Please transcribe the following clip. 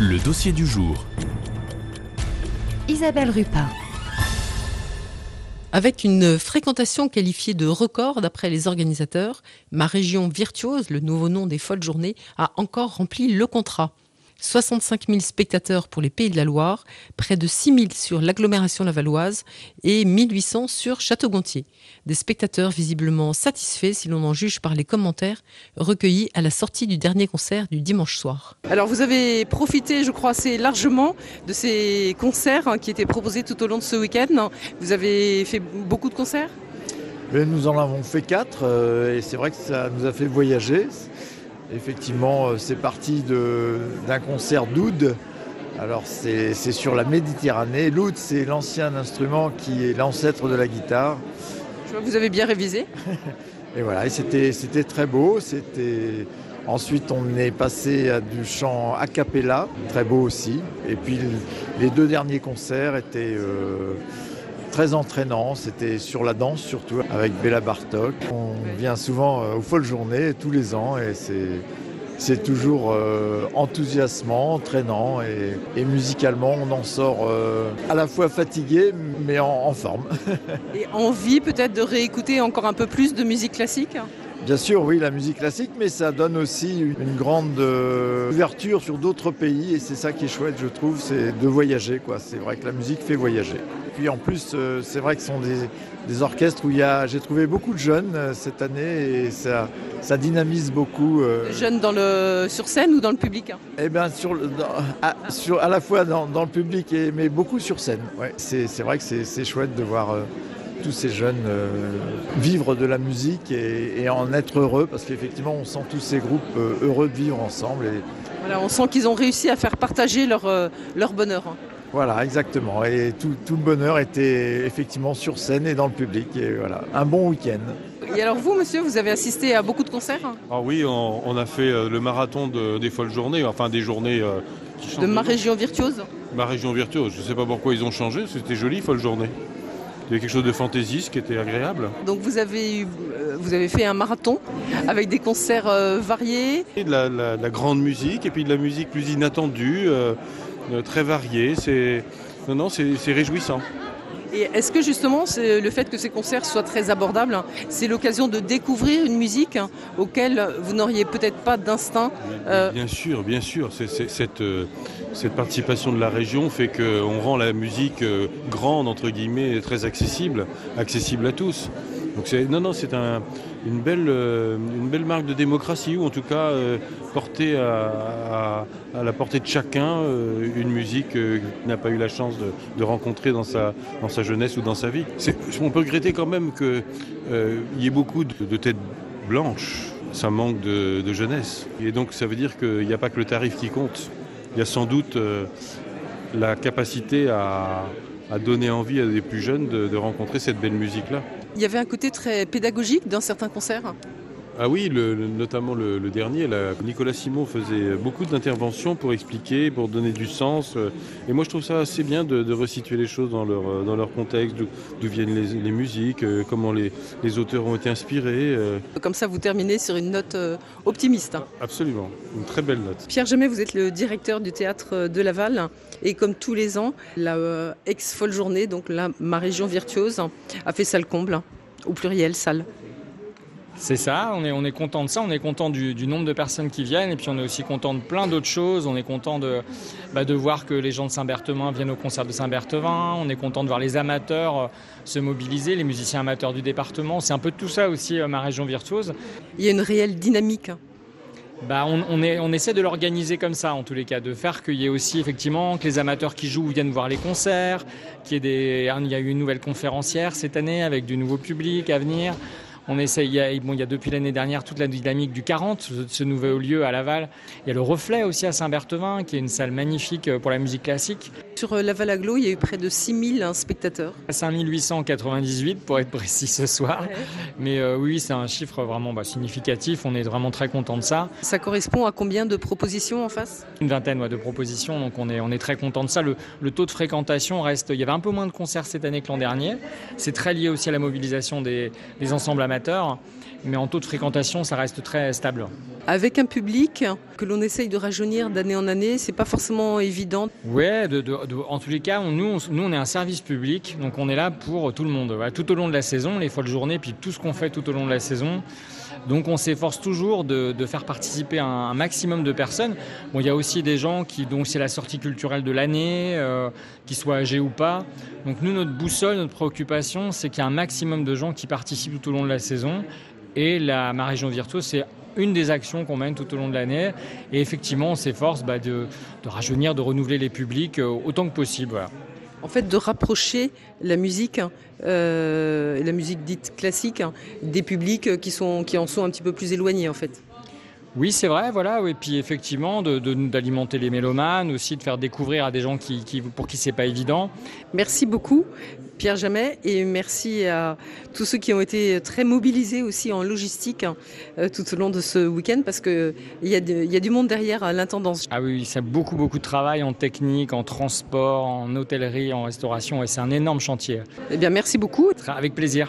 Le dossier du jour. Isabelle Rupin. Avec une fréquentation qualifiée de record d'après les organisateurs, ma région virtuose, le nouveau nom des folles journées, a encore rempli le contrat. 65 000 spectateurs pour les Pays de la Loire, près de 6 000 sur l'agglomération lavalloise et 1800 sur Château-Gontier. Des spectateurs visiblement satisfaits si l'on en juge par les commentaires recueillis à la sortie du dernier concert du dimanche soir. Alors vous avez profité, je crois, assez largement de ces concerts hein, qui étaient proposés tout au long de ce week-end. Vous avez fait beaucoup de concerts? Nous en avons fait quatre euh, et c'est vrai que ça nous a fait voyager. Effectivement, euh, c'est parti d'un concert d'oud. Alors c'est sur la Méditerranée. L'oud, c'est l'ancien instrument qui est l'ancêtre de la guitare. Je vois que vous avez bien révisé. et voilà, c'était très beau. Ensuite, on est passé à du chant a cappella, très beau aussi. Et puis les deux derniers concerts étaient euh, très entraînant. C'était sur la danse surtout avec Béla Bartok. On vient souvent euh, aux folles journées tous les ans et c'est c'est toujours euh, enthousiasmant, entraînant et, musicalement on en sort euh, à la fois fatigué mais en, forme. et envie peut-être de réécouter encore un peu plus de musique classique? Bien sûr, oui, la musique classique, mais ça donne aussi une grande ouverture sur d'autres pays et c'est ça qui est chouette, je trouve, c'est de voyager. C'est vrai que la musique fait voyager puis en plus, euh, c'est vrai que ce sont des, orchestres où il y a, j'ai trouvé beaucoup de jeunes euh, cette année et ça, ça dynamise beaucoup. Euh. Jeunes dans le, sur scène ou dans le public hein? Eh bien, sur, à, sur, à la fois dans, le public, et, mais beaucoup sur scène. Ouais, c'est, vrai que c'est, chouette de voir tous ces jeunes vivre de la musique et, en être heureux parce qu'effectivement, on sent tous ces groupes heureux de vivre ensemble. Et... Voilà, on sent qu'ils ont réussi à faire partager leur, leur bonheur. Hein. Voilà, exactement. Et tout, le bonheur était effectivement sur scène et dans le public. Et voilà, un bon week-end. Et alors vous, monsieur, vous avez assisté à beaucoup de concerts Ah oui, on, a fait euh, le marathon des folles journées, enfin des journées euh, qui De ma région virtuose Ma région virtuose. Je ne sais pas pourquoi ils ont changé, c'était joli, folle journée. Il y avait quelque chose de fantaisiste qui était agréable. Donc vous avez, euh, vous avez fait un marathon avec des concerts variés et de la, grande musique et puis de la musique plus inattendue. Euh, très varié. C'est non, non, c'est réjouissant. Et est-ce que justement le fait que ces concerts soient très abordables, c'est l'occasion de découvrir une musique auquel vous n'auriez peut-être pas d'instinct euh, Bien sûr, bien sûr. cette, euh, cette, participation de la région fait qu'on rend la musique grande, entre guillemets, très accessible, accessible à tous. Donc non, non, c'est une, belle, euh, une belle marque de démocratie, ou en tout cas euh, porter à, la portée de chacun euh, une musique qu'il n'a pas eu la chance de, rencontrer dans sa, dans sa jeunesse ou dans sa vie. On peut regretter quand même qu'il y ait beaucoup de, têtes blanches. Ça manque de, jeunesse. Et donc ça veut dire qu'il n'y a pas que le tarif qui compte. Il y a sans doute la capacité à, donner envie à des plus jeunes de rencontrer cette belle musique-là. Il y avait un côté très pédagogique dans certains concerts? Ah oui, notamment le, dernier, Nicolas Simon faisait beaucoup d'interventions pour expliquer, pour donner du sens. Euh, et moi, je trouve ça assez bien de, resituer les choses dans leur, euh, dans leur contexte, d'où viennent les, musiques, euh, comment les, auteurs ont été inspirés. Comme ça, vous terminez sur une note optimiste. Hein. Absolument, une très belle note. Pierre Jamais, vous êtes le directeur du théâtre de Laval. Et comme tous les ans, la ex-folle journée, donc la, ma région virtuose, a fait salle comble, au pluriel, salle. C'est ça, on est, on est content de ça, on est content du, nombre de personnes qui viennent et puis on est aussi content de plein d'autres choses. On est content de, bah, de voir que les gens de Saint-Berthevin viennent au concert de Saint-Berthevin, on est content de voir les amateurs euh, se mobiliser, les musiciens amateurs du département. C'est un peu tout ça aussi, euh, ma région virtuose. Il y a une réelle dynamique. Bah, on, on, est, on, essaie de l'organiser comme ça, en tous les cas, de faire qu'il y ait aussi effectivement que les amateurs qui jouent viennent voir les concerts, qu'il y ait des, il y a eu une nouvelle conférencière cette année avec du nouveau public à venir. On essaye, il y a, bon, il y a depuis l'année dernière toute la dynamique du 40, ce nouveau lieu à Laval. Il y a le Reflet aussi à Saint-Berthevin, qui est une salle magnifique euh, pour la musique classique. Sur euh, Laval Aglo, il y a eu près de 6000 hein, spectateurs. 5898 pour être précis ce soir. Mais euh, oui, c'est un chiffre vraiment bah, significatif. On est vraiment très content de ça. Ça correspond à combien de propositions en face? Une vingtaine de propositions, donc on est, on est très content de ça. Le, le, taux de fréquentation reste. Il y avait un peu moins de concerts cette année que l'an dernier. C'est très lié aussi à la mobilisation des, des ensembles amateurs amateurs, mais en taux de fréquentation, ça reste très stable. Avec un public que l'on essaye de rajeunir d'année en année, c'est pas forcément évident. De, en tous les cas, on, nous, on, nous, on est un service public, donc on est là pour tout le monde. Tout au long de la saison, les folles journées, puis tout ce qu'on fait tout au long de la saison. Donc on s'efforce toujours de, faire participer un, maximum de personnes. Bon, il y a aussi des gens qui, c'est la sortie culturelle de l'année, euh, qu'ils soient âgés ou pas. Donc nous, notre boussole, notre préoccupation, c'est qu'il y a un maximum de gens qui participent tout au long de la saison. Et la Ma Région c'est une des actions qu'on mène tout au long de l'année. Et effectivement, on s'efforce bah, de, rajeunir, de renouveler les publics euh, autant que possible. En fait, de rapprocher la musique, euh, la musique dite classique, des publics qui, sont, qui en sont un petit peu plus éloignés, en fait. Oui, c'est vrai, voilà. Et puis effectivement, d'alimenter les mélomanes, aussi de faire découvrir à des gens qui, qui, pour qui c'est pas évident. Merci beaucoup, Pierre Jamet, et merci à tous ceux qui ont été très mobilisés aussi en logistique hein, tout au long de ce week-end, parce qu'il y, a de, y a du monde derrière l'intendance. Ah oui, c'est beaucoup, beaucoup de travail en technique, en transport, en hôtellerie, en restauration, et c'est un énorme chantier. Eh bien, merci beaucoup. Avec plaisir.